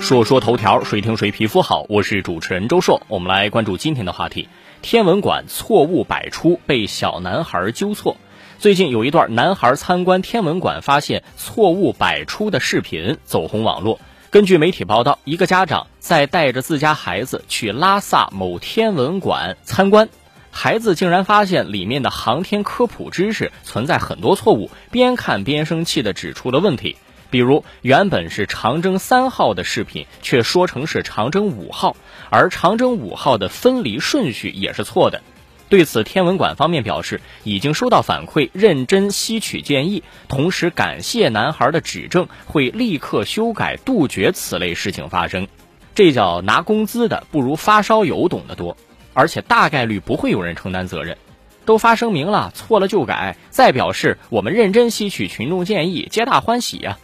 说说头条，谁听谁皮肤好。我是主持人周硕，我们来关注今天的话题：天文馆错误百出，被小男孩纠错。最近有一段男孩参观天文馆发现错误百出的视频走红网络。根据媒体报道，一个家长在带着自家孩子去拉萨某天文馆参观，孩子竟然发现里面的航天科普知识存在很多错误，边看边生气地指出了问题。比如，原本是长征三号的视频，却说成是长征五号，而长征五号的分离顺序也是错的。对此，天文馆方面表示已经收到反馈，认真吸取建议，同时感谢男孩的指正，会立刻修改，杜绝此类事情发生。这叫拿工资的不如发烧友懂得多，而且大概率不会有人承担责任。都发声明了，错了就改，再表示我们认真吸取群众建议，皆大欢喜呀。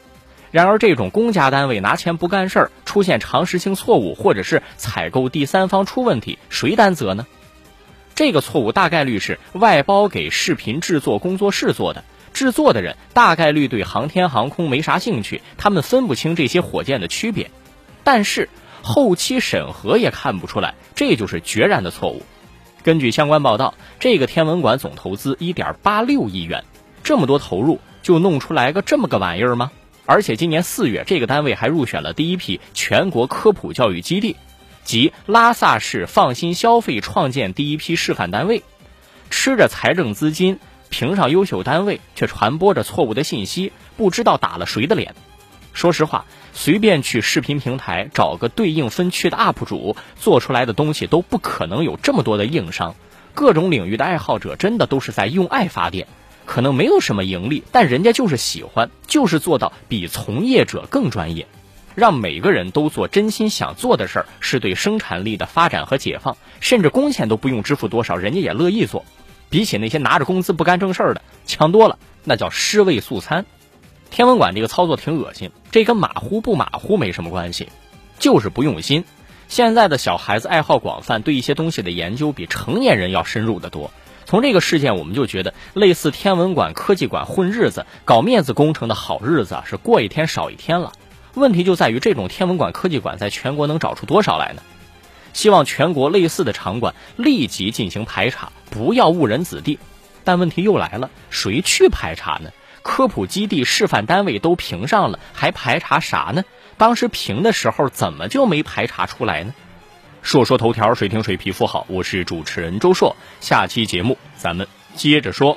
然而，这种公家单位拿钱不干事儿，出现常识性错误，或者是采购第三方出问题，谁担责呢？这个错误大概率是外包给视频制作工作室做的，制作的人大概率对航天航空没啥兴趣，他们分不清这些火箭的区别。但是后期审核也看不出来，这就是决然的错误。根据相关报道，这个天文馆总投资一点八六亿元，这么多投入就弄出来个这么个玩意儿吗？而且今年四月，这个单位还入选了第一批全国科普教育基地，即拉萨市放心消费创建第一批示范单位，吃着财政资金评上优秀单位，却传播着错误的信息，不知道打了谁的脸。说实话，随便去视频平台找个对应分区的 UP 主做出来的东西，都不可能有这么多的硬伤。各种领域的爱好者真的都是在用爱发电。可能没有什么盈利，但人家就是喜欢，就是做到比从业者更专业，让每个人都做真心想做的事儿，是对生产力的发展和解放。甚至工钱都不用支付多少，人家也乐意做。比起那些拿着工资不干正事儿的，强多了。那叫尸位素餐。天文馆这个操作挺恶心，这跟马虎不马虎没什么关系，就是不用心。现在的小孩子爱好广泛，对一些东西的研究比成年人要深入的多。从这个事件，我们就觉得类似天文馆、科技馆混日子、搞面子工程的好日子是过一天少一天了。问题就在于这种天文馆、科技馆在全国能找出多少来呢？希望全国类似的场馆立即进行排查，不要误人子弟。但问题又来了，谁去排查呢？科普基地、示范单位都评上了，还排查啥呢？当时评的时候怎么就没排查出来呢？硕说头条，谁听谁皮肤好。我是主持人周硕，下期节目咱们接着说。